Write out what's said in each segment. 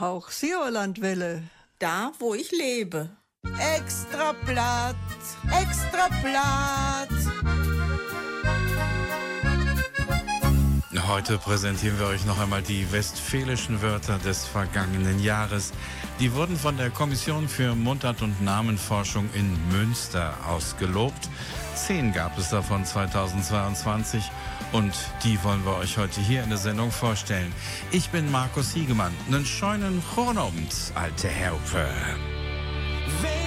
Hauch Sauerlandwelle. Da, wo ich lebe. Extra Blatt, extra Blatt. Heute präsentieren wir euch noch einmal die westfälischen Wörter des vergangenen Jahres. Die wurden von der Kommission für Mundart- und Namenforschung in Münster ausgelobt. Zehn gab es davon 2022 und die wollen wir euch heute hier in der Sendung vorstellen. Ich bin Markus Hiegemann, einen scheunen Chronobend, alte Herpe. Weet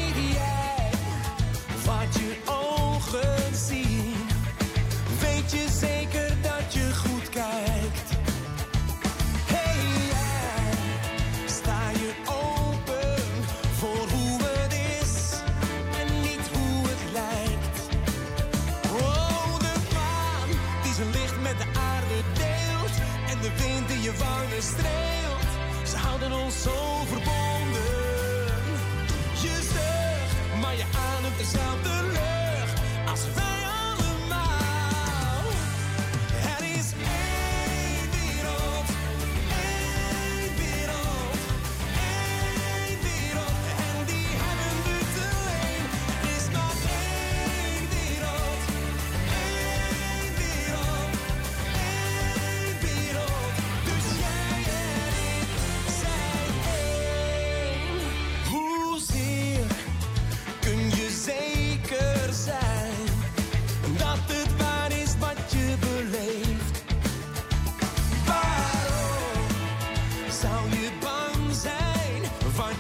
Ze houden ons zo verbonden. Je zucht, maar je ademt dezelfde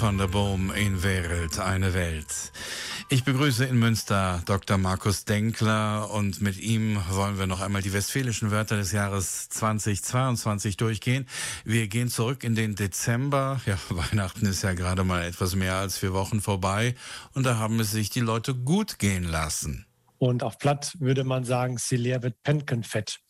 van der Boom in Wereld, eine Welt. Ich begrüße in Münster Dr. Markus Denkler und mit ihm wollen wir noch einmal die westfälischen Wörter des Jahres 2022 durchgehen. Wir gehen zurück in den Dezember. Ja, Weihnachten ist ja gerade mal etwas mehr als vier Wochen vorbei und da haben es sich die Leute gut gehen lassen. Und auf Platt würde man sagen, sie wird Penkenfett.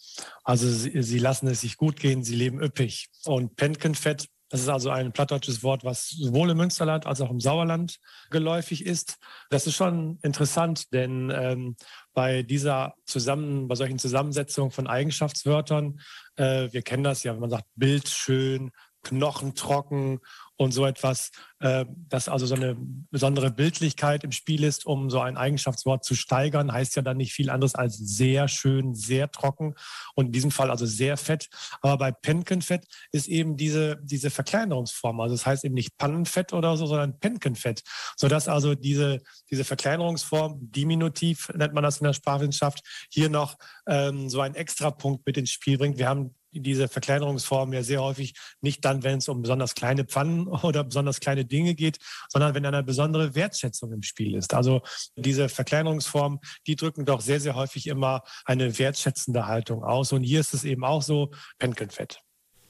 Also sie, sie lassen es sich gut gehen, sie leben üppig. Und Penkenfett, das ist also ein plattdeutsches Wort, was sowohl im Münsterland als auch im Sauerland geläufig ist. Das ist schon interessant, denn ähm, bei dieser zusammen, bei solchen Zusammensetzungen von Eigenschaftswörtern, äh, wir kennen das ja, wenn man sagt Bild schön, knochentrocken und so etwas, äh, dass also so eine besondere Bildlichkeit im Spiel ist, um so ein Eigenschaftswort zu steigern, heißt ja dann nicht viel anderes als sehr schön, sehr trocken und in diesem Fall also sehr fett. Aber bei Penkenfett ist eben diese, diese Verkleinerungsform, also das heißt eben nicht Pannenfett oder so, sondern Penkenfett, sodass also diese, diese Verkleinerungsform, Diminutiv nennt man das in der Sprachwissenschaft, hier noch ähm, so einen Extrapunkt mit ins Spiel bringt. Wir haben diese Verkleinerungsform ja sehr häufig nicht dann, wenn es um besonders kleine Pfannen oder besonders kleine Dinge geht, sondern wenn eine besondere Wertschätzung im Spiel ist. Also diese Verkleinerungsform, die drücken doch sehr, sehr häufig immer eine wertschätzende Haltung aus. Und hier ist es eben auch so, Penkenfett.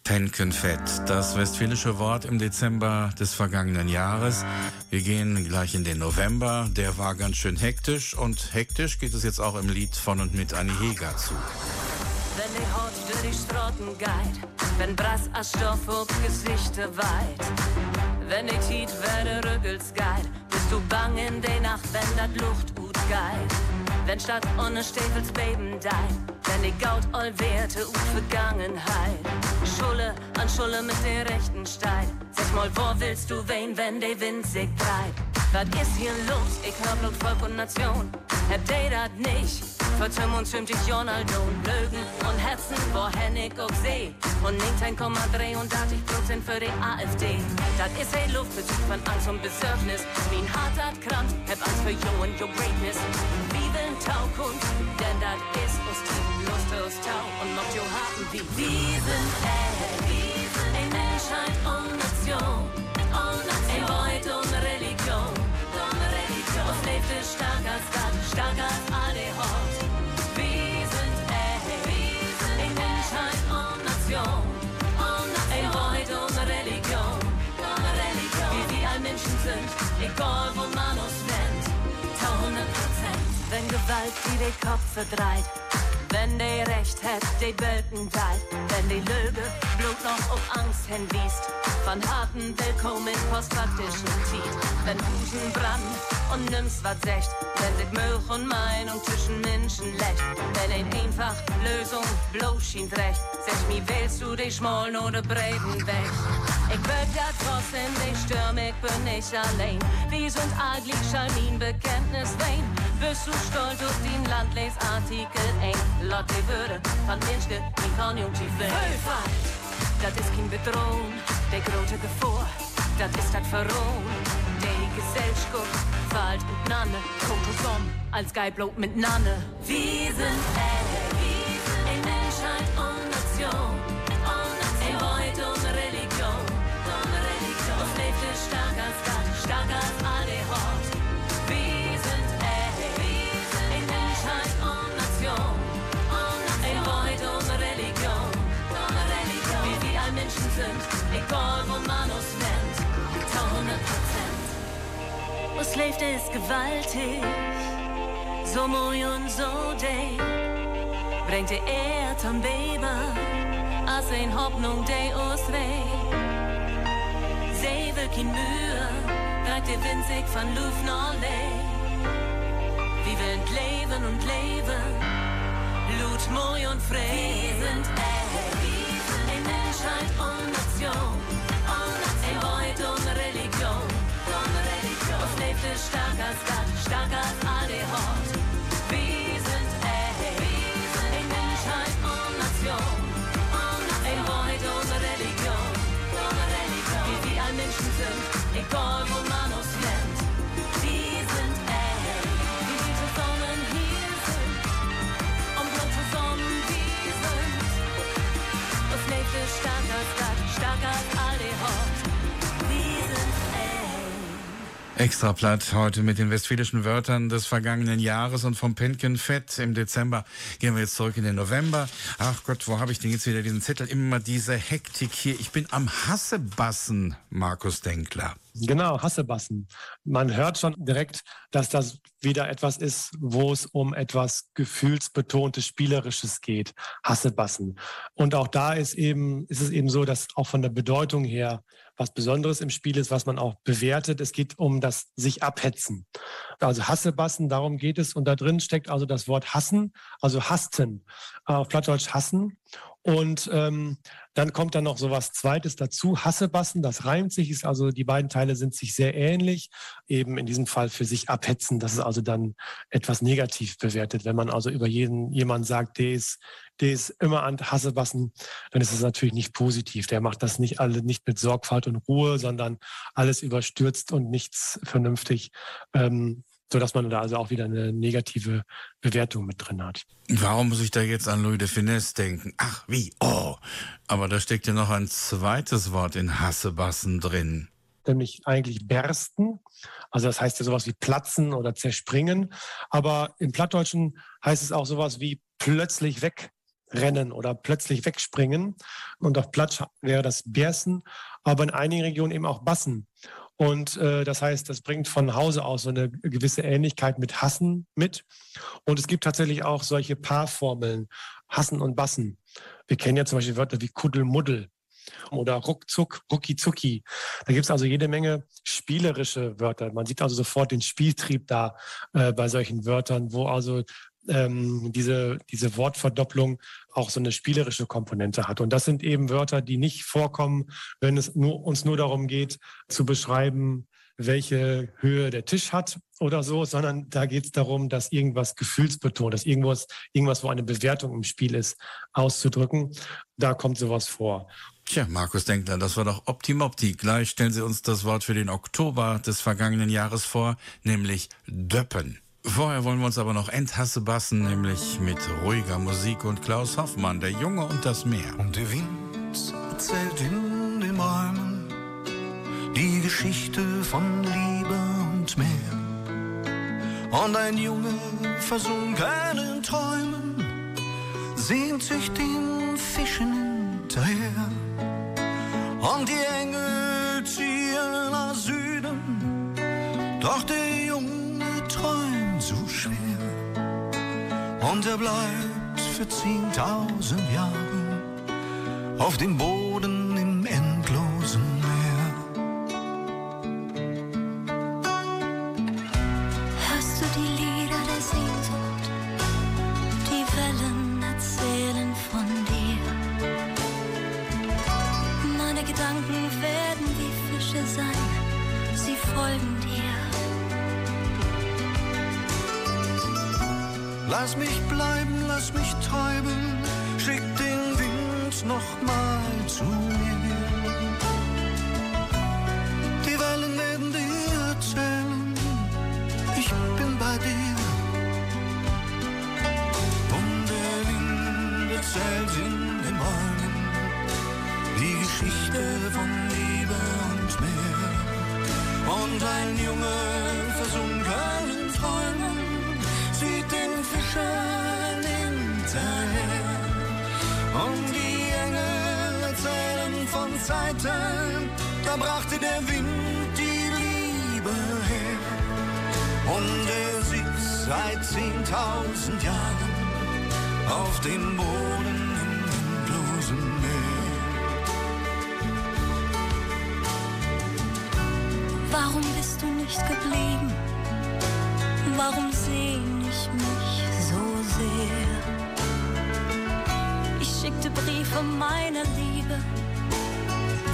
Penkenfett, das westfälische Wort im Dezember des vergangenen Jahres. Wir gehen gleich in den November. Der war ganz schön hektisch und hektisch geht es jetzt auch im Lied von und mit Annie Heger zu. Die Straßen geht, wenn Brass als Stoff auf Gesichter weit, wenn die Tiet werde Rüggels geht, bist du bang in der Nacht, wenn dat Luft gut geht. Wenn statt ohne Stäfels Beben dein, wenn die Gaut all Werte und Vergangenheit. Schulle an Schulle mit der rechten Stein. Sag mal, wo willst du wen, wenn der Wind sich treibt? Was ist hier los? Ich hör Blut, Volk und Nation. Hab dat nicht? Verzömm und zünd ich Ronaldo Lögen und Herzen, wo Hennig auch seh. Und 19,3 und 80 Prozent für die AfD. Das ist ein Luftbezug von Angst und Besorgnis. Wie ein harter Kranz, hab Angst für you und your greatness. Wie will Taukunft, denn das ist uns Lust aus Tau und macht jo Haken wie wir sind Gewalt die den Kopf verdreht. Wenn die Recht hat, die Welten teilt, wenn die Lüge Blut noch auf Angst hinwiest, von harten Willkommen postfaktischen Tiet, wenn Busen brand und nimmst was secht, wenn dit Milch und Meinung zwischen Menschen lecht, wenn ein einfach Lösung bloß schien recht, sag mir, wählst du dich schmollen oder breiten weg? Ich will dat trotzdem dich stürm, ich bin nicht allein, wir sind eigentlich Schalmin Bekenntnis wein, bist du stolz auf den Landlesartikel eng, Lotte Würde von Menschke in Konjunktiv Höfheit, das ist kein Bedrohung, der große Gefahr, das ist das Verrohung. Die Gesellschaft fällt und Nanne, kommt zusammen als Geiblob mit Nanne. Wir sind ey, ein Menschheit und Nation, Was lebt ist gewaltig, so moi und so day. Bringt die Erd am Weber, als ein Hoffnung de uns weh. Sie will kein Mühe, treibt der Wind sich von Luft nach Lee. Wir wollen leben und leben, Blut, Moi und frei. Wir sind ey, ein Menschheit und Nation, Extra platt heute mit den westfälischen Wörtern des vergangenen Jahres und vom Penkenfett im Dezember. Gehen wir jetzt zurück in den November. Ach Gott, wo habe ich denn jetzt wieder diesen Zettel? Immer diese Hektik hier. Ich bin am Hassebassen, Markus Denkler. Genau, Hassebassen. Man hört schon direkt, dass das wieder etwas ist, wo es um etwas gefühlsbetontes, spielerisches geht. Hassebassen. Und auch da ist eben, ist es eben so, dass auch von der Bedeutung her was Besonderes im Spiel ist, was man auch bewertet. Es geht um das sich abhetzen. Also Hassebassen, darum geht es. Und da drin steckt also das Wort hassen, also hasten, auf Plattdeutsch hassen. Und ähm, dann kommt dann noch so was Zweites dazu, Hassebassen, das reimt sich, ist also die beiden Teile sind sich sehr ähnlich, eben in diesem Fall für sich abhetzen, das ist also dann etwas negativ bewertet. Wenn man also über jeden jemanden sagt, der ist, der ist immer an Hassebassen, dann ist es natürlich nicht positiv. Der macht das nicht alle nicht mit Sorgfalt und Ruhe, sondern alles überstürzt und nichts vernünftig. Ähm, sodass man da also auch wieder eine negative Bewertung mit drin hat. Warum muss ich da jetzt an Louis de Finesse denken? Ach, wie? Oh. Aber da steckt ja noch ein zweites Wort in Hassebassen drin. Nämlich eigentlich bersten. Also das heißt ja sowas wie platzen oder zerspringen. Aber im Plattdeutschen heißt es auch sowas wie plötzlich wegrennen oder plötzlich wegspringen. Und auf Platt wäre das Bersten, aber in einigen Regionen eben auch Bassen. Und äh, das heißt, das bringt von Hause aus so eine gewisse Ähnlichkeit mit Hassen mit. Und es gibt tatsächlich auch solche Paarformeln, Hassen und Bassen. Wir kennen ja zum Beispiel Wörter wie Kuddelmuddel oder Ruckzuck, Ruckizucki. Da gibt es also jede Menge spielerische Wörter. Man sieht also sofort den Spieltrieb da äh, bei solchen Wörtern, wo also ähm, diese, diese Wortverdopplung auch so eine spielerische Komponente hat. Und das sind eben Wörter, die nicht vorkommen, wenn es nur, uns nur darum geht, zu beschreiben, welche Höhe der Tisch hat oder so, sondern da geht es darum, dass irgendwas gefühlsbetont ist, irgendwas, irgendwas, wo eine Bewertung im Spiel ist, auszudrücken. Da kommt sowas vor. Tja, Markus Denkler, das war doch Optimopti. Gleich stellen Sie uns das Wort für den Oktober des vergangenen Jahres vor, nämlich Döppen. Vorher wollen wir uns aber noch Endhassebassen, nämlich mit ruhiger Musik und Klaus Hoffmann, der Junge und das Meer. Und der Wind erzählt in den Räumen die Geschichte von Liebe und Meer. Und ein Junge versunken in Träumen sehnt sich den Fischen hinterher. Und die Engel ziehen nach Süden, doch der Junge Und er bleibt für zehntausend Jahre auf dem Boden dem Boden im endlosen Meer. Warum bist du nicht geblieben? Warum sehn ich mich so sehr? Ich schickte Briefe meiner Liebe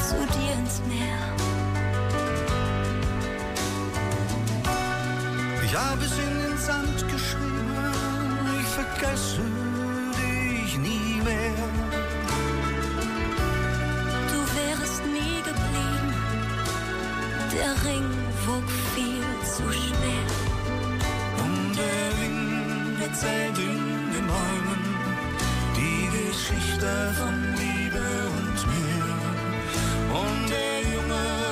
zu dir ins Meer. Ich habe es in den Sand geschrieben, ich vergesse dich nie mehr. Du wärest nie geblieben, der Ring wog viel zu schwer. Und der Wind erzählt in den Bäumen die Geschichte von Liebe und Meer. Und der Junge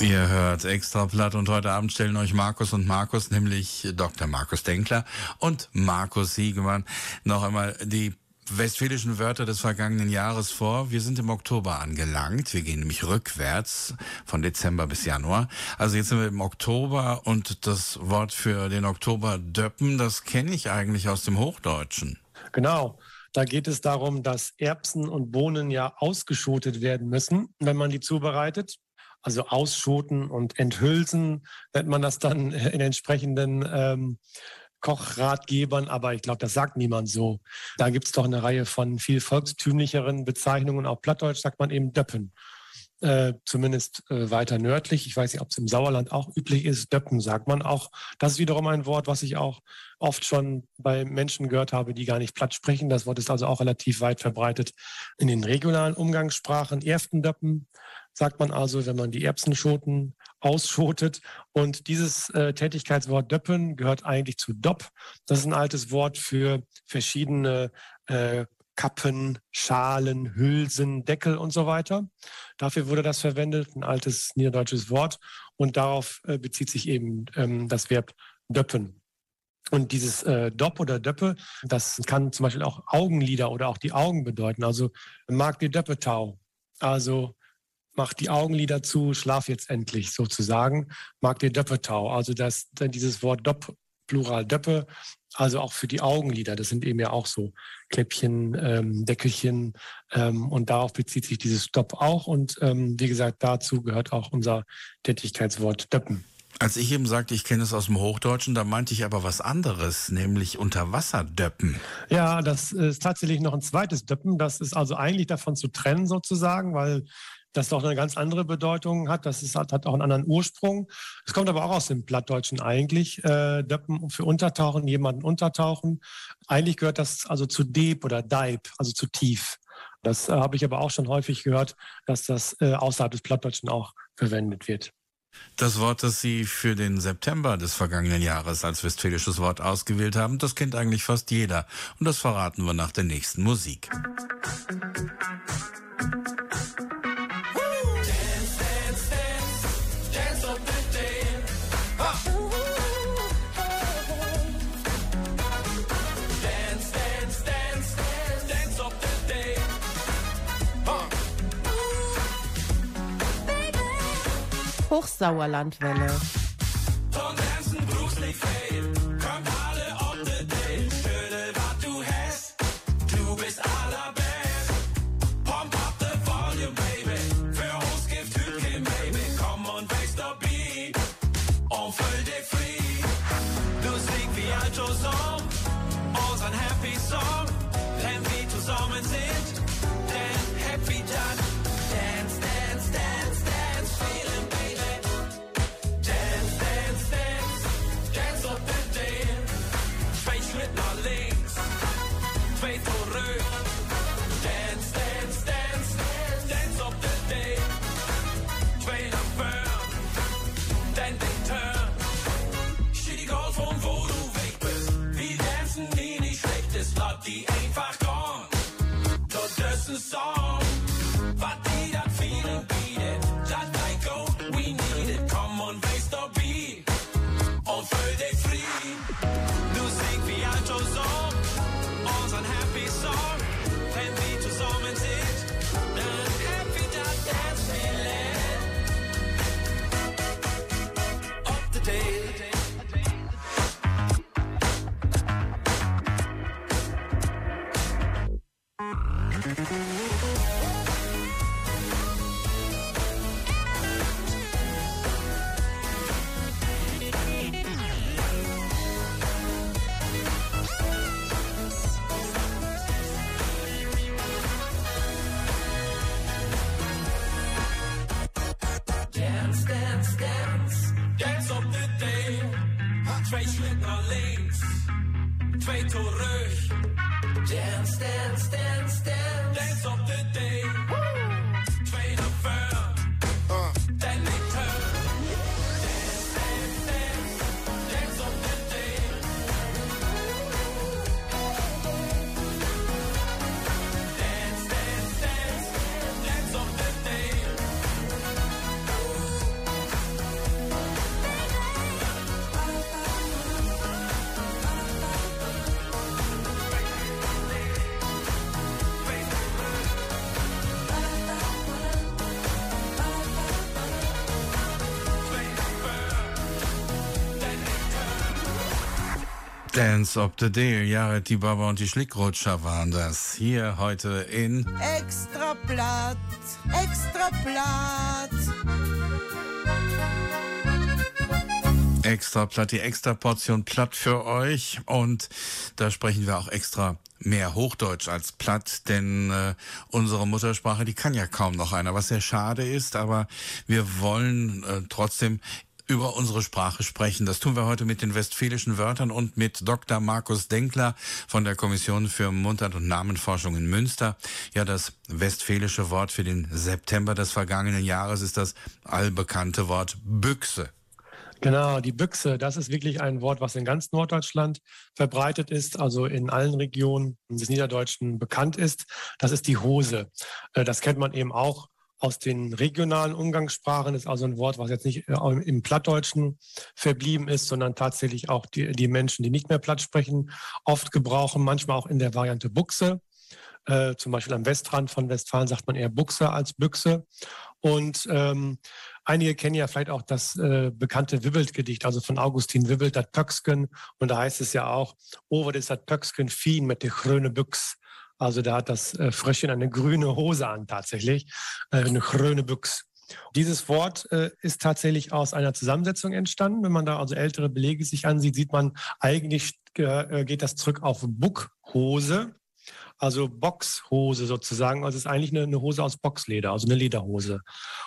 Ihr hört extra platt und heute Abend stellen euch Markus und Markus, nämlich Dr. Markus Denkler und Markus Siegemann, noch einmal die westfälischen Wörter des vergangenen Jahres vor. Wir sind im Oktober angelangt. Wir gehen nämlich rückwärts von Dezember bis Januar. Also jetzt sind wir im Oktober und das Wort für den Oktober Döppen, das kenne ich eigentlich aus dem Hochdeutschen. Genau. Da geht es darum, dass Erbsen und Bohnen ja ausgeschotet werden müssen, wenn man die zubereitet. Also ausschoten und enthülsen nennt man das dann in entsprechenden ähm, Kochratgebern, aber ich glaube, das sagt niemand so. Da gibt es doch eine Reihe von viel volkstümlicheren Bezeichnungen. Auf Plattdeutsch sagt man eben Döppen. Äh, zumindest äh, weiter nördlich. Ich weiß nicht, ob es im Sauerland auch üblich ist. Döppen sagt man auch. Das ist wiederum ein Wort, was ich auch oft schon bei Menschen gehört habe, die gar nicht platt sprechen. Das Wort ist also auch relativ weit verbreitet in den regionalen Umgangssprachen. Erftendöppen sagt man also, wenn man die Erbsenschoten ausschotet. Und dieses äh, Tätigkeitswort Döppen gehört eigentlich zu Dopp. Das ist ein altes Wort für verschiedene äh, Kappen, Schalen, Hülsen, Deckel und so weiter. Dafür wurde das verwendet, ein altes niederdeutsches Wort. Und darauf äh, bezieht sich eben ähm, das Verb Döppen. Und dieses äh, Dopp oder Döppe, das kann zum Beispiel auch Augenlider oder auch die Augen bedeuten. Also mag die Döppetau. Also mach die Augenlider zu, schlaf jetzt endlich sozusagen. Mag die Döppetau. Also das, dieses Wort Dopp, Plural Döppe, also auch für die Augenlider. Das sind eben ja auch so Kläppchen, ähm, Deckelchen. Ähm, und darauf bezieht sich dieses Stopp auch. Und ähm, wie gesagt, dazu gehört auch unser Tätigkeitswort Döppen. Als ich eben sagte, ich kenne es aus dem Hochdeutschen, da meinte ich aber was anderes, nämlich Unterwasserdöppen. Ja, das ist tatsächlich noch ein zweites Döppen. Das ist also eigentlich davon zu trennen sozusagen, weil das doch eine ganz andere Bedeutung hat. Das ist, hat, hat auch einen anderen Ursprung. Es kommt aber auch aus dem Plattdeutschen eigentlich. Äh, Döppen für Untertauchen, jemanden untertauchen. Eigentlich gehört das also zu Deep oder Deib, also zu tief. Das äh, habe ich aber auch schon häufig gehört, dass das äh, außerhalb des Plattdeutschen auch verwendet wird. Das Wort, das Sie für den September des vergangenen Jahres als westfälisches Wort ausgewählt haben, das kennt eigentlich fast jeder. Und das verraten wir nach der nächsten Musik. Musik Hochsauerlandwelle. Yeah. Dance of the Day, Jared die Baba und die Schlickrutscher waren das. Hier heute in Extra Blatt, Extra Blatt. Extra platt, die extra Portion platt für euch. Und da sprechen wir auch extra mehr Hochdeutsch als platt, denn äh, unsere Muttersprache, die kann ja kaum noch einer, was sehr schade ist, aber wir wollen äh, trotzdem über unsere Sprache sprechen. Das tun wir heute mit den westfälischen Wörtern und mit Dr. Markus Denkler von der Kommission für Mundart- und Namenforschung in Münster. Ja, das westfälische Wort für den September des vergangenen Jahres ist das allbekannte Wort Büchse. Genau, die Büchse, das ist wirklich ein Wort, was in ganz Norddeutschland verbreitet ist, also in allen Regionen des Niederdeutschen bekannt ist. Das ist die Hose. Äh, das kennt man eben auch aus den regionalen Umgangssprachen. Ist also ein Wort, was jetzt nicht äh, im Plattdeutschen verblieben ist, sondern tatsächlich auch die, die Menschen, die nicht mehr Platt sprechen, oft gebrauchen, manchmal auch in der Variante Buchse. Äh, zum Beispiel am Westrand von Westfalen sagt man eher Buchse als Büchse. Und ähm, Einige kennen ja vielleicht auch das äh, bekannte Wibbelt-Gedicht, also von Augustin Wibbelt, das Pöcksken. Und da heißt es ja auch, was ist das Pöcksken fien mit der grüne Büchs. Also da hat das äh, Fröschchen eine grüne Hose an tatsächlich, äh, eine grüne Büchs. Dieses Wort äh, ist tatsächlich aus einer Zusammensetzung entstanden. Wenn man da also ältere Belege sich ansieht, sieht man, eigentlich geht das zurück auf Buckhose also Boxhose sozusagen. Also es ist eigentlich eine, eine, Hose aus Boxleder, also eine Lederhose.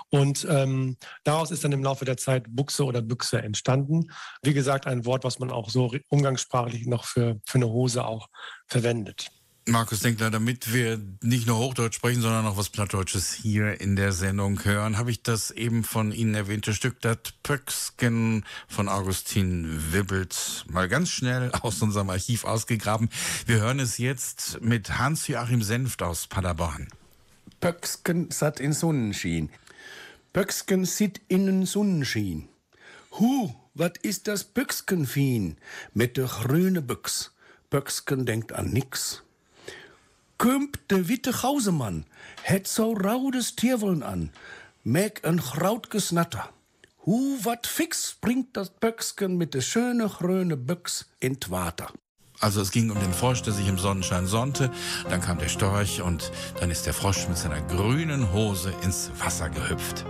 Und ähm, daraus ist dann im Laufe der Zeit Buchse oder Büchse entstanden. Wie gesagt, ein Wort, was man auch so umgangssprachlich noch für, für eine Hose auch verwendet. Markus Denkler, damit wir nicht nur Hochdeutsch sprechen, sondern auch was Plattdeutsches hier in der Sendung hören, habe ich das eben von Ihnen erwähnte Stück Das Pöcksken von Augustin Wibbelt mal ganz schnell aus unserem Archiv ausgegraben. Wir hören es jetzt mit Hans-Joachim Senft aus Paderborn. Pöcksken satt in Sonnenschien. Pöcksken sit in den Sonnenschien. Hu, wat ist das Pöcksken fien? Mit der grüne Büchs. Pöcksken denkt an nix Kümp de witte Gausemann, het so raudes Tierwollen an, meg een graut gesnatter. Hu wat fix bringt das Böcksken mit de schöne grüne Büchs in Water. Also es ging um den Frosch, der sich im Sonnenschein sonnte, dann kam der Storch und dann ist der Frosch mit seiner grünen Hose ins Wasser gehüpft.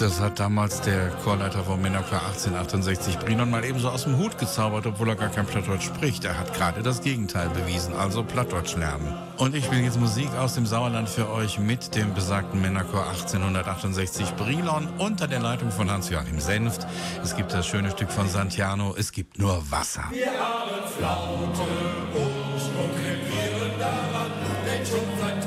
Das hat damals der Chorleiter vom Männerchor 1868 Brinon mal ebenso aus dem Hut gezaubert, obwohl er gar kein Plattdeutsch spricht. Er hat gerade das Gegenteil bewiesen, also Plattdeutsch lernen. Und ich spiele jetzt Musik aus dem Sauerland für euch mit dem besagten Männerchor 1868 Brilon unter der Leitung von Hans-Joachim Senft. Es gibt das schöne Stück von Santiano, es gibt nur Wasser. Wir haben Flaute und krepieren daran, denn schon seit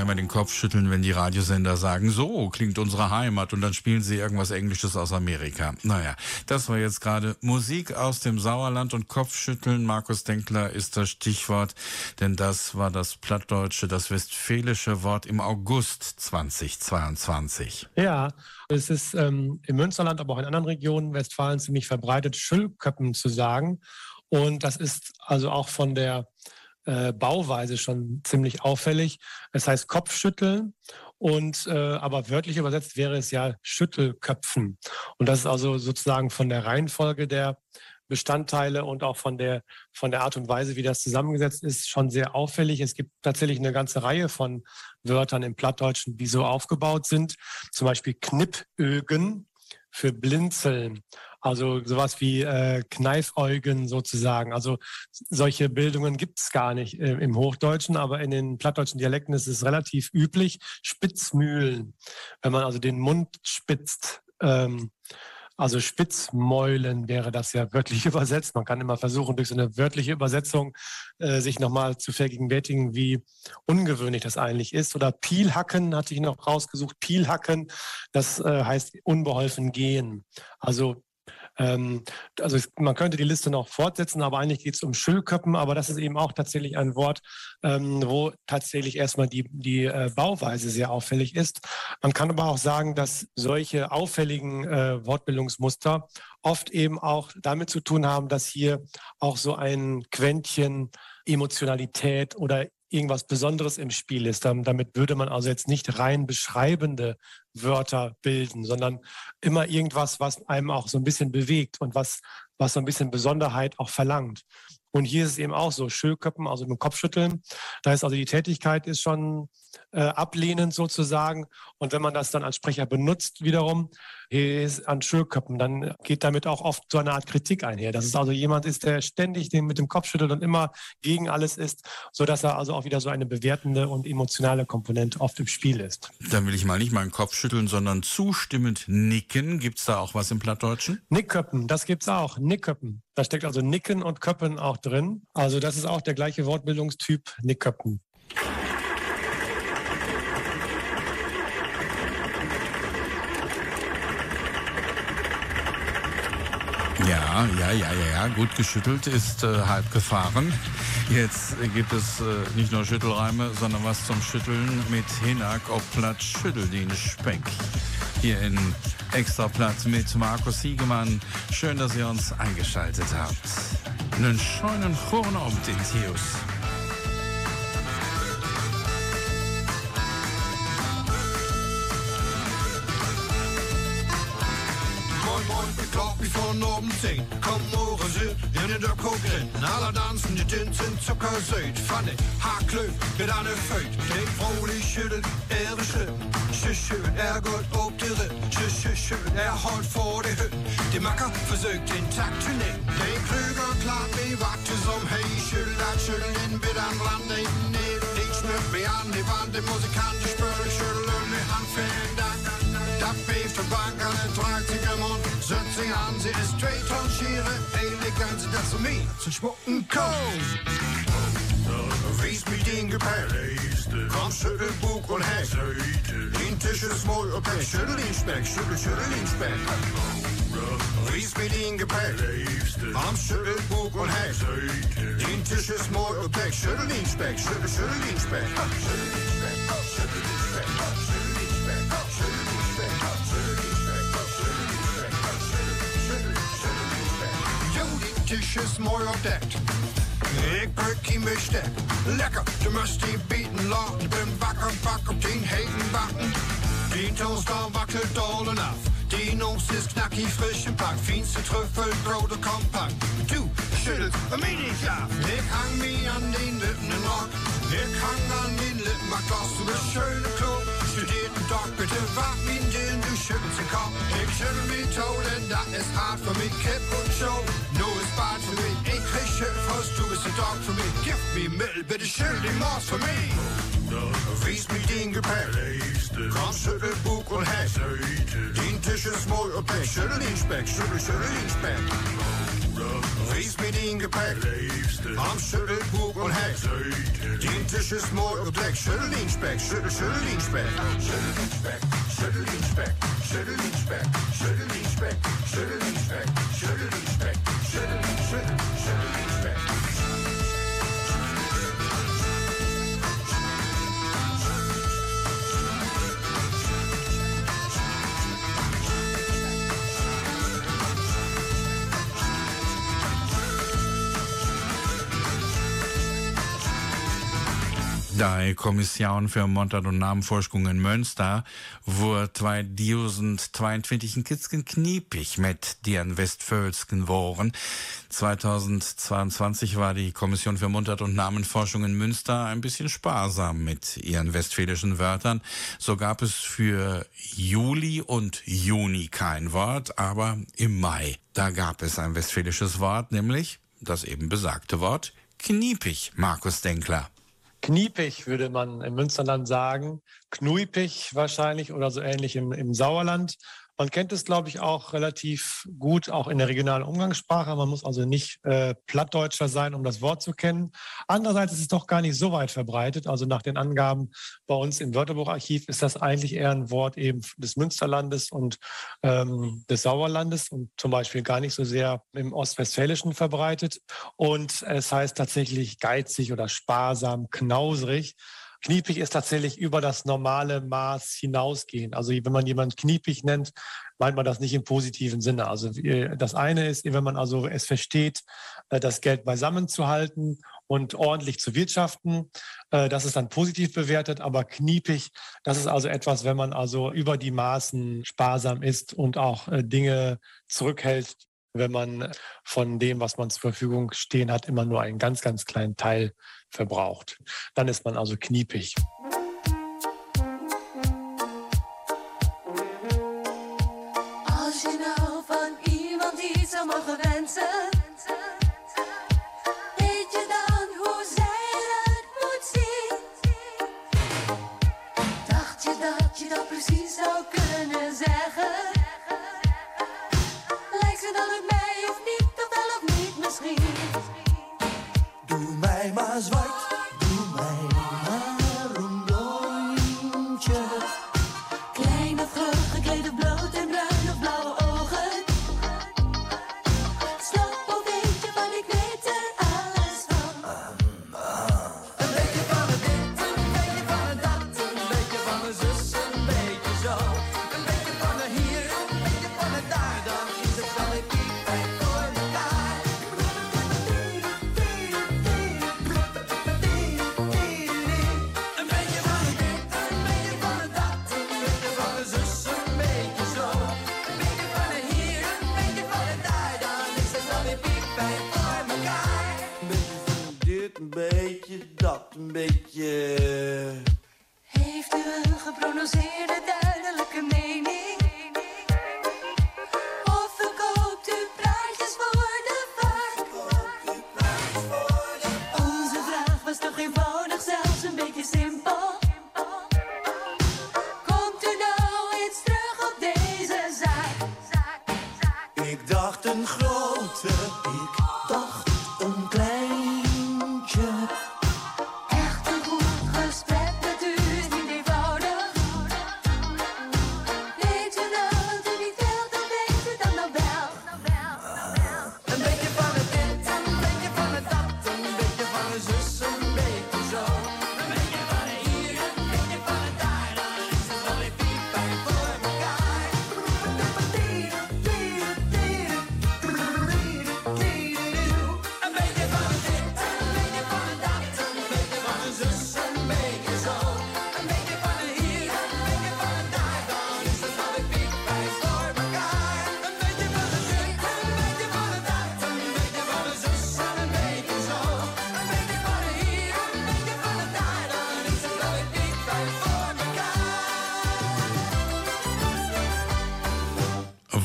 ja immer den Kopf schütteln, wenn die Radiosender sagen, so klingt unsere Heimat und dann spielen sie irgendwas Englisches aus Amerika. Naja, das war jetzt gerade Musik aus dem Sauerland und Kopfschütteln. Markus Denkler ist das Stichwort, denn das war das plattdeutsche, das westfälische Wort im August 2022. Ja, es ist ähm, im Münsterland, aber auch in anderen Regionen Westfalen ziemlich verbreitet, Schüllköppen zu sagen. Und das ist also auch von der äh, Bauweise schon ziemlich auffällig. Es heißt Kopfschütteln und äh, aber wörtlich übersetzt wäre es ja Schüttelköpfen. Und das ist also sozusagen von der Reihenfolge der Bestandteile und auch von der, von der Art und Weise, wie das zusammengesetzt ist, schon sehr auffällig. Es gibt tatsächlich eine ganze Reihe von Wörtern im Plattdeutschen, die so aufgebaut sind. Zum Beispiel Knippögen für Blinzeln. Also sowas wie äh, Kneifäugen sozusagen. Also solche Bildungen gibt es gar nicht äh, im Hochdeutschen, aber in den plattdeutschen Dialekten ist es relativ üblich. Spitzmühlen, wenn man also den Mund spitzt. Ähm, also Spitzmäulen wäre das ja wörtlich übersetzt. Man kann immer versuchen, durch so eine wörtliche Übersetzung äh, sich nochmal zu vergegenwärtigen, wie ungewöhnlich das eigentlich ist. Oder Pielhacken hatte ich noch rausgesucht. Pielhacken, das äh, heißt unbeholfen gehen. Also ähm, also man könnte die Liste noch fortsetzen, aber eigentlich geht es um Schüllköppen, aber das ist eben auch tatsächlich ein Wort, ähm, wo tatsächlich erstmal die, die äh, Bauweise sehr auffällig ist. Man kann aber auch sagen, dass solche auffälligen äh, Wortbildungsmuster oft eben auch damit zu tun haben, dass hier auch so ein Quäntchen Emotionalität oder irgendwas Besonderes im Spiel ist. Damit würde man also jetzt nicht rein beschreibende Wörter bilden, sondern immer irgendwas, was einem auch so ein bisschen bewegt und was, was so ein bisschen Besonderheit auch verlangt. Und hier ist es eben auch so, Schüllköppen, also mit dem Kopfschütteln. Da ist also die Tätigkeit ist schon äh, ablehnend sozusagen. Und wenn man das dann als Sprecher benutzt wiederum, ist an Schüllköppen, dann geht damit auch oft so eine Art Kritik einher. Dass es also jemand ist, der ständig den mit dem Kopf schüttelt und immer gegen alles ist, sodass er also auch wieder so eine bewertende und emotionale Komponente oft im Spiel ist. Dann will ich mal nicht meinen Kopf schütteln, sondern zustimmend nicken. Gibt es da auch was im Plattdeutschen? Nickköppen, das gibt's auch. Nickköppen. Da steckt also Nicken und Köppen auch drin. Also das ist auch der gleiche Wortbildungstyp Nickköppen. Ja, ja, ja, ja, ja. Gut geschüttelt ist äh, halb gefahren. Jetzt gibt es äh, nicht nur Schüttelreime, sondern was zum Schütteln mit Hinak ob Platt Schüttel den Speck. Hier in Extraplatz mit Markus Siegemann. Schön, dass ihr uns eingeschaltet habt. Einen schönen frohen Abend in Theus. Zee. Kom morgen zit in de kookrin. Alle dansen, die tint sind zuckerzoet. Van de haarkleuf met aan de feut. Den vrolijk schüttelt, er beschritt. Schüschön, er geht op de rit. Schüschön, er holt vor de hüt. De makker forsøgt den takt til net. Den kløger klart med vagte som hey. Schüttelt, at schüttelt den bidt an land. Den net, den smørt med an. Det var det musikant, de spørger schüttelt med han fænd. Dat beeft de zich aan, ze is twee ton schieren. Elegant, dat ze mee, ze smokken kool. Wees me den gepijleefste. Kom, schüttel boek en hek. In tussen mooi op het schüttelinspek. Schüttel, schüttelinspek. Wees me den gepijleefste. Kom, schüttel boek en hek. In tussen mooi op het schüttelinspek. Schüttel, schüttelinspek. Schüttelinspek, Jo, die tisch is mooi opdekt. Ik breek in bestek. Lekker, de must die bieten. Ik ben wakker, bak op tien heten bakken. Die toast al wakkelt dolen af. Die noos is knackie, frisch en pak. Fienste Trüffel, grote compact. Du schüttelt mir nicht af. Ich hang mich an den Lippen in Rock. Ich hang an den Lippen, mach das bist schöne Klo. Studierten Doc, bitte wart mir den, du schüttelst den Kopf. Ich schüttel mich tot, denn das ist hart für mich. Kipp und Show, Schüttelfrost, du bist ein Dog für mich. Gib mir Mittel, bitte schüttel den Mords für mich. Wies mich den Gepelleefste. Komm, schüttel Bug und Heck. Den Tisch ist mooi op plek. Schüttel den Speck, schüttel, schüttel den Speck. Wies mir den Gepelleefste. Komm, schüttel Bug und Heck. Den Het is mooi op dek. Schuddelingspek, schudel, schuddelingspek. Schuddelingspek, schuddelingspek, schuddelingspek, schuddelingspek, schuddelingspek, schuddelingspek, schuddeling, schudden, schuddelingspek. Die Kommission für Montag und Namenforschung in Münster wurde 2022 ein Kitzken kniepig mit den Westfölsken Wohren. 2022 war die Kommission für Mundart- und Namenforschung in Münster ein bisschen sparsam mit ihren westfälischen Wörtern. So gab es für Juli und Juni kein Wort, aber im Mai, da gab es ein westfälisches Wort, nämlich das eben besagte Wort kniepig, Markus Denkler. Kniepig würde man im Münsterland sagen, knuipig wahrscheinlich oder so ähnlich im, im Sauerland. Man kennt es, glaube ich, auch relativ gut, auch in der regionalen Umgangssprache. Man muss also nicht äh, Plattdeutscher sein, um das Wort zu kennen. Andererseits ist es doch gar nicht so weit verbreitet. Also nach den Angaben bei uns im Wörterbucharchiv ist das eigentlich eher ein Wort eben des Münsterlandes und ähm, des Sauerlandes und zum Beispiel gar nicht so sehr im Ostwestfälischen verbreitet. Und es heißt tatsächlich geizig oder sparsam, knauserig. Kniepig ist tatsächlich über das normale Maß hinausgehen. Also wenn man jemanden kniepig nennt, meint man das nicht im positiven Sinne. Also äh, das eine ist, wenn man also es versteht, äh, das Geld beisammen zu halten und ordentlich zu wirtschaften. Äh, das ist dann positiv bewertet, aber kniepig, das ist also etwas, wenn man also über die Maßen sparsam ist und auch Dinge zurückhält, wenn man von dem, was man zur Verfügung stehen hat, immer nur einen ganz, ganz kleinen Teil verbraucht. Dann ist man also kniepig. Als je nou van iemand iets zou mogen wensen, weet je dan hoe zij eruit moet zien? Dacht je dat je dat precies zou kunnen zeggen?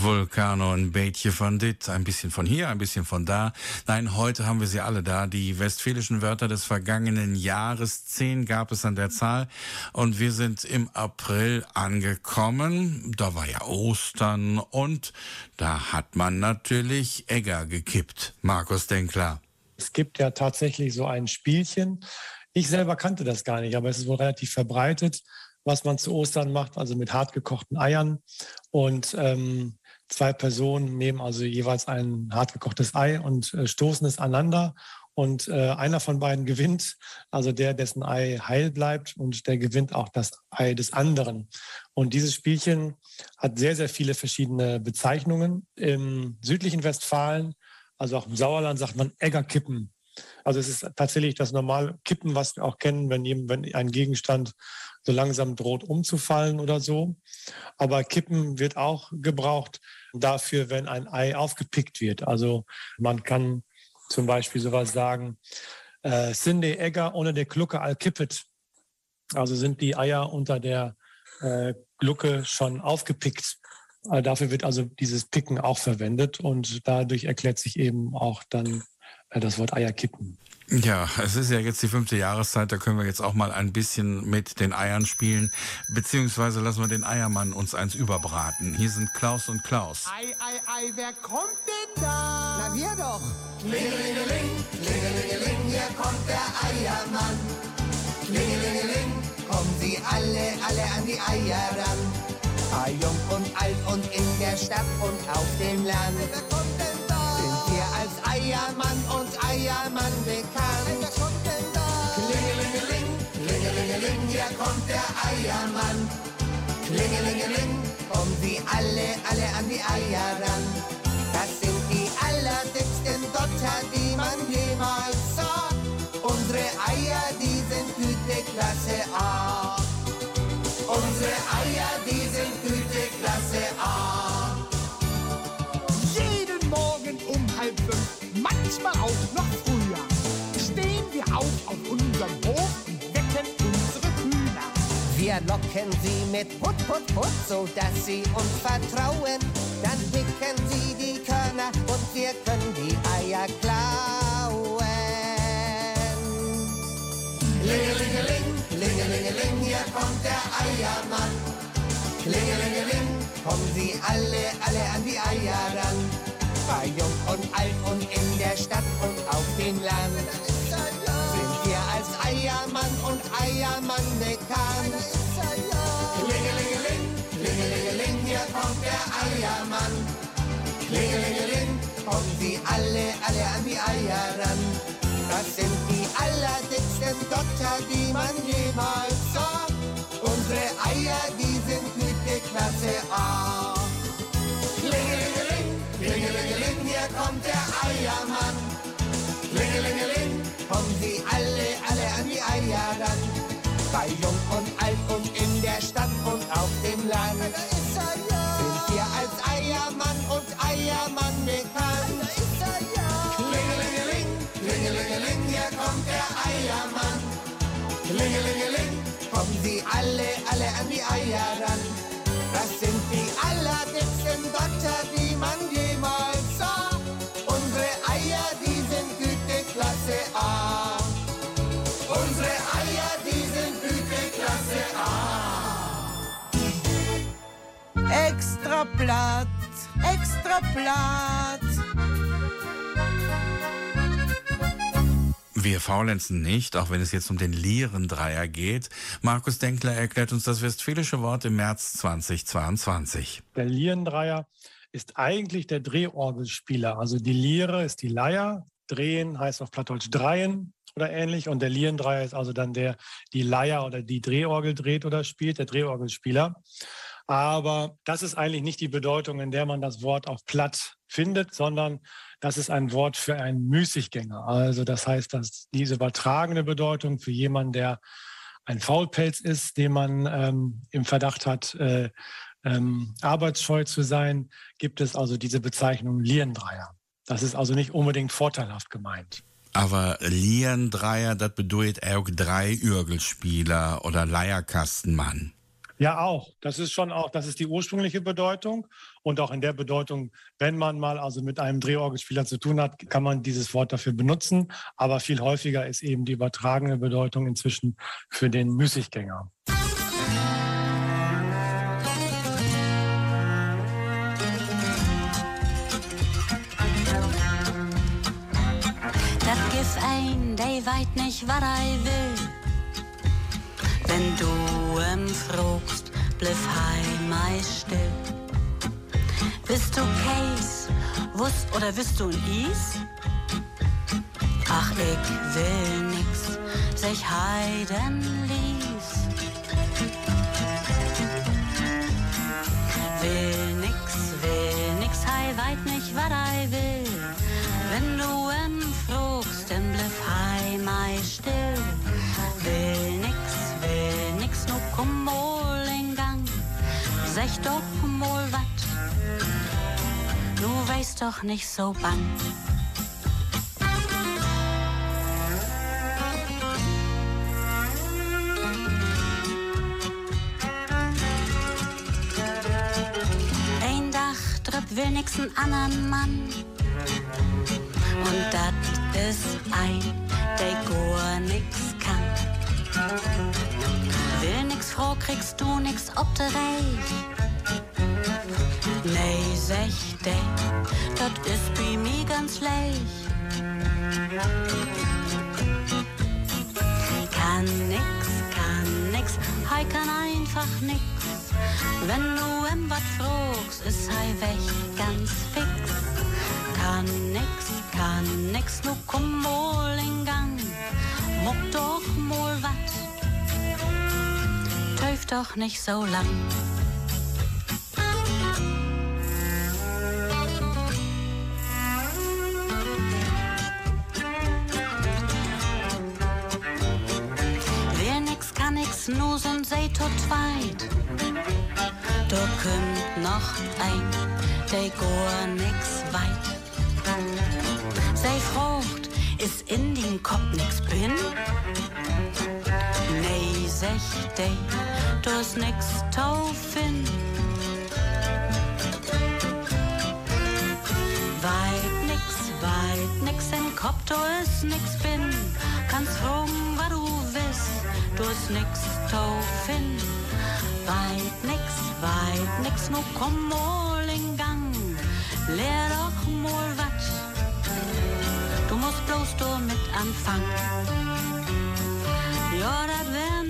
Vulcano, ein beetje von dit, ein bisschen von hier, ein bisschen von da. Nein, heute haben wir sie alle da. Die westfälischen Wörter des vergangenen Jahres. Zehn gab es an der Zahl. Und wir sind im April angekommen. Da war ja Ostern und da hat man natürlich Egger gekippt. Markus Denkler. Es gibt ja tatsächlich so ein Spielchen Ich selber kannte das gar nicht, aber es ist wohl relativ verbreitet, was man zu Ostern macht, also mit hartgekochten Eiern. Und ähm, zwei Personen nehmen also jeweils ein hartgekochtes Ei und äh, stoßen es aneinander und äh, einer von beiden gewinnt, also der, dessen Ei heil bleibt und der gewinnt auch das Ei des anderen. Und dieses Spielchen hat sehr, sehr viele verschiedene Bezeichnungen. Im südlichen Westfalen, also auch im Sauerland, sagt man Eggerkippen. Also es ist tatsächlich das normale Kippen, was wir auch kennen, wenn, wenn ein Gegenstand so langsam droht umzufallen oder so. Aber Kippen wird auch gebraucht dafür, wenn ein Ei aufgepickt wird. Also man kann zum Beispiel sowas sagen, äh, sind die Egger ohne der Glucke all kippet. Also sind die Eier unter der äh, Glucke schon aufgepickt. Äh, dafür wird also dieses Picken auch verwendet und dadurch erklärt sich eben auch dann äh, das Wort Eier kippen. Ja, es ist ja jetzt die fünfte Jahreszeit, da können wir jetzt auch mal ein bisschen mit den Eiern spielen, beziehungsweise lassen wir den Eiermann uns eins überbraten. Hier sind Klaus und Klaus. Ei, ei, ei, wer kommt denn da? Na, wir doch. Klingelingeling, klingelingeling, hier kommt der Eiermann. Klingelingeling, kommen Sie alle, alle an die Eier ran. Ah, jung und alt und in der Stadt und auf dem Land. Eiermann. Klingelingeling, Kommen Sie alle, alle an die Eier ran. Das sind die allerdicksten Dotter, die man jemals sah. Unsere Eier, die sind Güteklasse A. Locken sie mit Put, Put, Put, so dass sie uns vertrauen. Dann picken sie die Körner und wir können die Eier klauen. Klingelingeling, klingelingeling, hier kommt der Eiermann. Klingelingeling, Kommen sie alle, alle an die Eier ran. Bei Jung und Alt und in der Stadt und auf dem Land. Sind wir als Eiermann und Eiermann bekannt. Hier kommt der Eiermann. Klingelingeling, Kommen sie alle, alle an die Eier ran. Das sind die allerdicksten Dotter, die man jemals sah. Unsere Eier, die sind Güteklasse A. Klingelingeling, klingelingeling, hier kommt der Eiermann. Klingelingeling, Kommen sie alle, alle an die Eier ran. Bei Jung und alle, alle an die Eier ran. Das sind die allerdicksten Dotter, die man jemals sah. Unsere Eier, die sind Güteklasse A. unsere Eier, die sind Güteklasse A. Extra Blatt, extra Blatt. Wir faulenzen nicht, auch wenn es jetzt um den Lierendreier geht. Markus Denkler erklärt uns das westfälische Wort im März 2022. Der Lierendreier ist eigentlich der Drehorgelspieler. Also die Lire ist die Leier, drehen heißt auf Plattdeutsch dreien oder ähnlich und der Lierendreier ist also dann der, die Leier oder die Drehorgel dreht oder spielt, der Drehorgelspieler. Aber das ist eigentlich nicht die Bedeutung, in der man das Wort auf Platt findet, sondern das ist ein Wort für einen Müßiggänger. Also das heißt, dass diese übertragene Bedeutung für jemanden, der ein Faulpelz ist, den man ähm, im Verdacht hat, äh, ähm, arbeitsscheu zu sein, gibt es also diese Bezeichnung Lierendreier. Das ist also nicht unbedingt vorteilhaft gemeint. Aber Lierendreier, das bedeutet auch drei Ürgelspieler oder Leierkastenmann. Ja, auch. Das ist schon auch, das ist die ursprüngliche Bedeutung. Und auch in der Bedeutung, wenn man mal also mit einem Drehorgelspieler zu tun hat, kann man dieses Wort dafür benutzen. Aber viel häufiger ist eben die übertragene Bedeutung inzwischen für den Müßiggänger. Das gibt ein der weit nicht, was er will. Wenn du em fragst, bliff heimei still. Bist du Case, wusst oder bist du ein Is? Ach, ich will nix, sich heiden ließ. Will Sech doch mal wat, du weißt doch nicht so bang. Ein Dach trifft n anderen Mann. Und dat ist ein, der gar nix kann. Froh, kriegst du nix ob de Reich. Nee, sech de, dat ist bei mir ganz leicht. Kann nix, kann nix, hei kann einfach nix. Wenn du em wat fragst, ist hei weg ganz fix. Kann nix, kann nix, nu komm mal in Gang. Muck doch mal wat, doch nicht so lang. Wer nix kann nix, nu sind sei tot zweit. Da kommt noch ein, der gar nix weit. Sei frucht, ist in den Kopf nix bin? Nee, sech de, ist nix taufin. Weit nix, weit nix Kopf, du ist nix bin. Kannst fragen, was du willst, ist nix taufin. Weit nix, weit nix, nu komm mal in Gang. Lehr doch mal wat, du musst bloß du mit anfangen. Ja, de drei,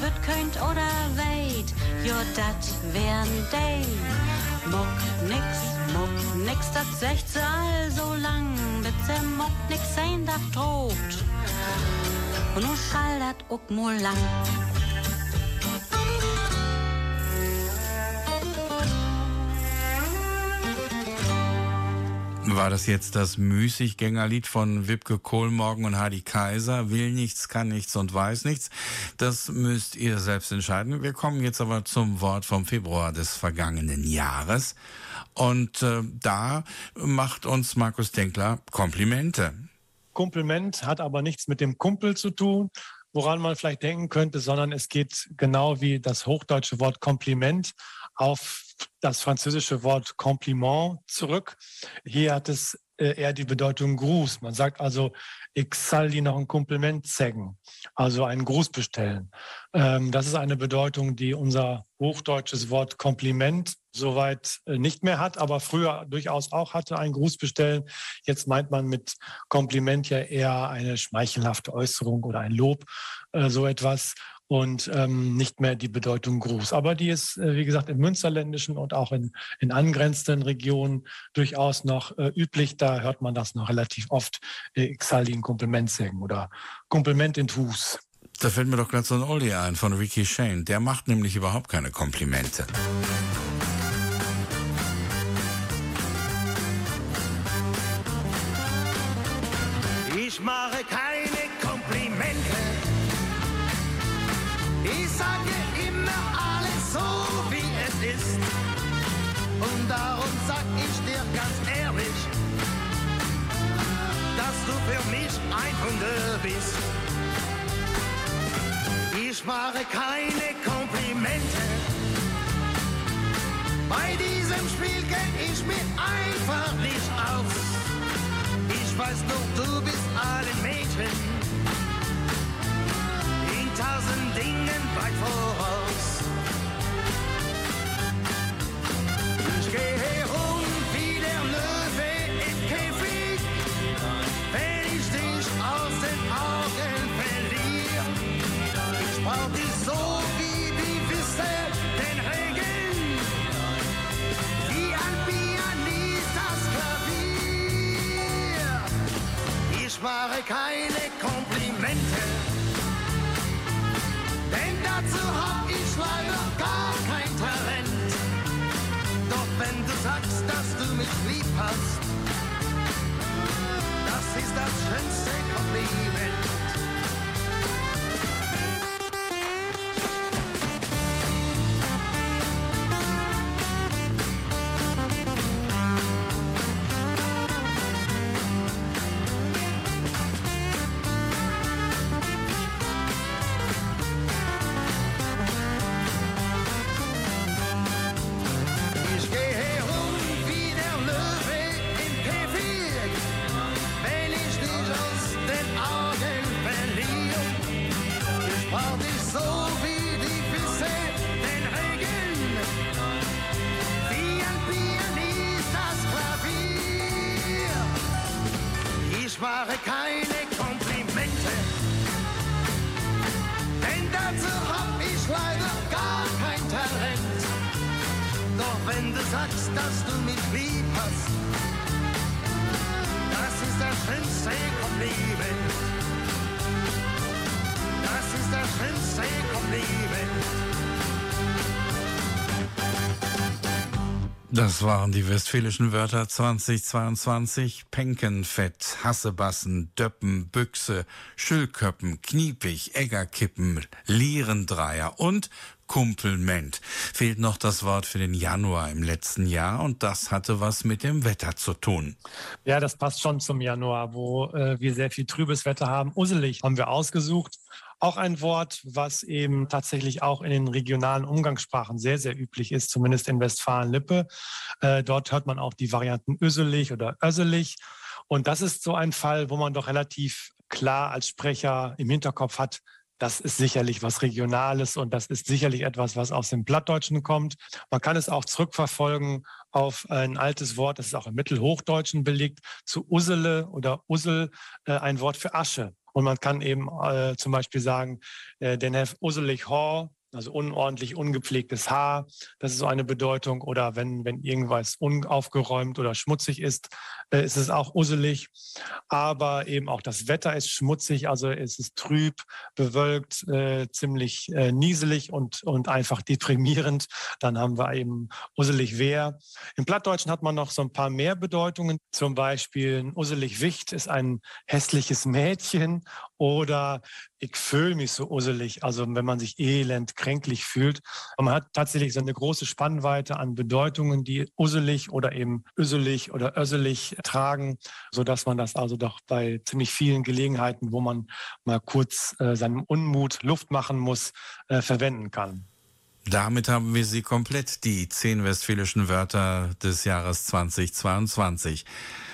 wird könnt oder weit. Ja, dat wären die. Muck nix, muck nix, dat secht sie all so lang, bis sie muck nix ein Dach droht. Und nu schall dat mal lang. War das jetzt das Müßiggängerlied von Wipke Kohlmorgen und Hardy Kaiser? Will nichts, kann nichts und weiß nichts. Das müsst ihr selbst entscheiden. Wir kommen jetzt aber zum Wort vom Februar des vergangenen Jahres. Und äh, da macht uns Markus Denkler Komplimente. Kompliment hat aber nichts mit dem Kumpel zu tun, woran man vielleicht denken könnte, sondern es geht genau wie das hochdeutsche Wort Kompliment auf das französische Wort Compliment zurück. Hier hat es äh, eher die Bedeutung Gruß. Man sagt also, ich soll dir noch ein Kompliment zeigen, also einen Gruß bestellen. Ähm, das ist eine Bedeutung, die unser hochdeutsches Wort Kompliment soweit äh, nicht mehr hat, aber früher durchaus auch hatte, einen Gruß bestellen. Jetzt meint man mit Kompliment ja eher eine schmeichelhafte Äußerung oder ein Lob, äh, so etwas und ähm, nicht mehr die Bedeutung Gruß. Aber die ist, äh, wie gesagt, im Münsterländischen und auch in, in angrenzenden Regionen durchaus noch äh, üblich. Da hört man das noch relativ oft. Äh, Ihnen Kompliment sagen oder Kompliment in Hus. Da fällt mir doch gerade so ein Oldie ein von Ricky Shane. Der macht nämlich überhaupt keine Komplimente. Mache keine Komplimente. Bei diesem Spiel kenn ich mich einfach nicht aus. Ich weiß nur, du bist allen Mädchen in tausend Dingen weit voraus. Mache keine Komplimente, denn dazu hab ich leider gar kein Talent. Doch wenn du sagst, dass du mich lieb hast, das ist das schönste Kompliment. Wenn du sagst, dass du mich lieb hast, das ist das schönste Kompliment. Das ist das schönste Kompliment. Das waren die westfälischen Wörter 2022. Penkenfett, Hassebassen, Döppen, Büchse, Schüllköppen, Kniepig, Eggerkippen, Lierendreier und Kumpelment. Fehlt noch das Wort für den Januar im letzten Jahr und das hatte was mit dem Wetter zu tun. Ja, das passt schon zum Januar, wo äh, wir sehr viel trübes Wetter haben. Usselig haben wir ausgesucht. Auch ein Wort, was eben tatsächlich auch in den regionalen Umgangssprachen sehr, sehr üblich ist, zumindest in Westfalen-Lippe. Äh, dort hört man auch die Varianten öselig oder öselig. Und das ist so ein Fall, wo man doch relativ klar als Sprecher im Hinterkopf hat, das ist sicherlich was Regionales und das ist sicherlich etwas, was aus dem Plattdeutschen kommt. Man kann es auch zurückverfolgen auf ein altes Wort, das ist auch im Mittelhochdeutschen belegt, zu Ussele oder Ussel, äh, ein Wort für Asche. Und man kann eben äh, zum Beispiel sagen, äh, den Hef usselig Hor, also unordentlich, ungepflegtes Haar. Das ist so eine Bedeutung. Oder wenn, wenn irgendwas unaufgeräumt oder schmutzig ist, äh, ist es auch usselig. Aber eben auch das Wetter ist schmutzig, also es ist trüb, bewölkt, äh, ziemlich äh, nieselig und, und einfach deprimierend. Dann haben wir eben usselig wer. Im Plattdeutschen hat man noch so ein paar mehr Bedeutungen. Zum Beispiel ein usselig Wicht ist ein hässliches Mädchen oder ich fühle mich so usselig, also wenn man sich elend, kränklich fühlt. Und man hat tatsächlich so eine große Spannweite an Bedeutungen, die usselig oder eben öselig oder össelig tragen, sodass man das also doch bei ziemlich vielen Gelegenheiten, wo man mal kurz äh, seinem Unmut Luft machen muss, äh, verwenden kann. Damit haben wir sie komplett, die zehn westfälischen Wörter des Jahres 2022.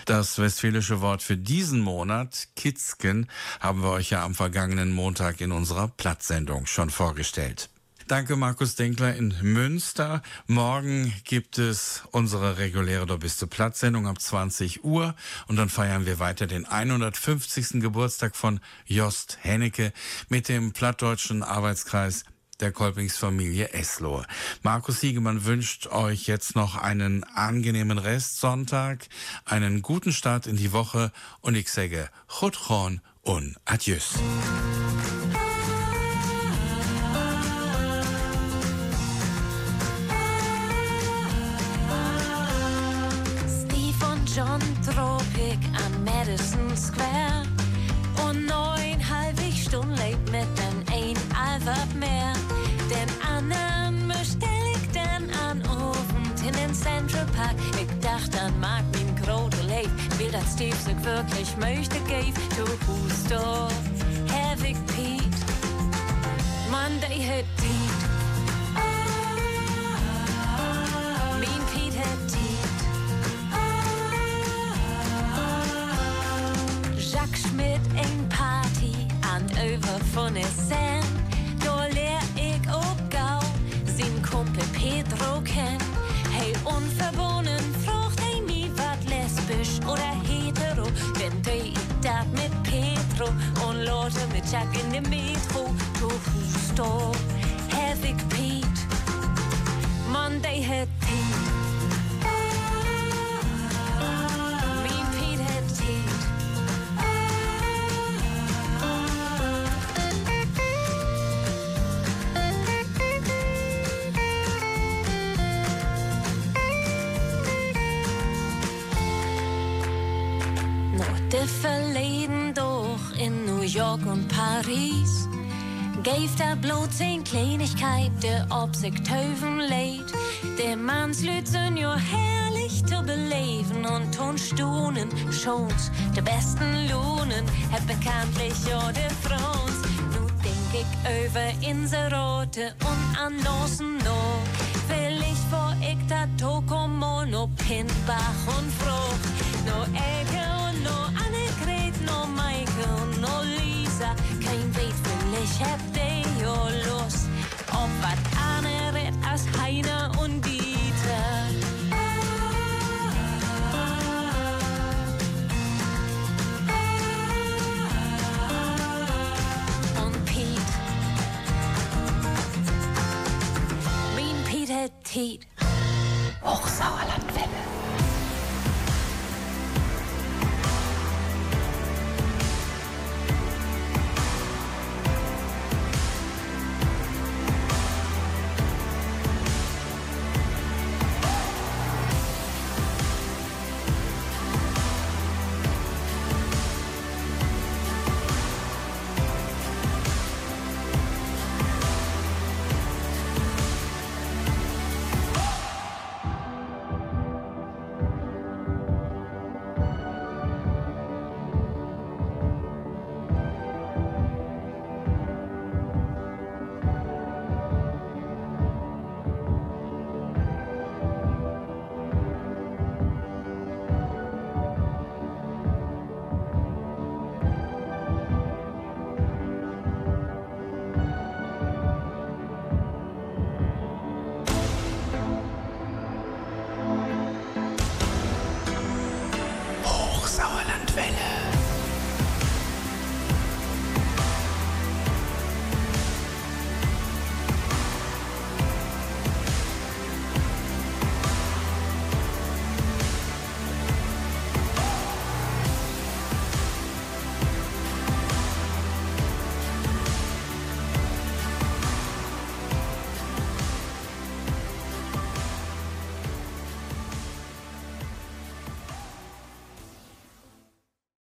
Das westfälische Wort für diesen Monat, Kitzken, haben wir euch ja am vergangenen Montag in unserer Platzsendung schon vorgestellt. Danke, Markus Denkler in Münster. Morgen gibt es unsere reguläre Du bist Platzsendung ab 20 Uhr und dann feiern wir weiter den 150. Geburtstag von Jost Hennecke mit dem plattdeutschen Arbeitskreis der Kolpingsfamilie Eslohe. Markus Siegemann wünscht euch jetzt noch einen angenehmen Restsonntag, einen guten Start in die Woche und ich sage Chutron und Adieus. Will das Steve sich wirklich möchte, gave to Husdorf. Havoc Pete. Monday hit Pete. inde i metro, togbus står und Paris. Geeft er bloot zijn Kleinigkeit, der ob sich töven lädt. Der Mannslüt sind jo herrlich zu beleben und tun stunen, schons, de besten Lohnen, hat bekanntlich jo de Frons. Nu denk ich über Inserote und an Nosen no. Will ich vor ich da Tokomo, no Pindbach und Frucht, no Ecke und no Annegret, no Maike und no Lisa, kein Weet will ich hab jo Lust, ob wat anderes als Heiner und Dieter. Und Piet, mein Piet hat Tiet, Hochsauerlandwelle.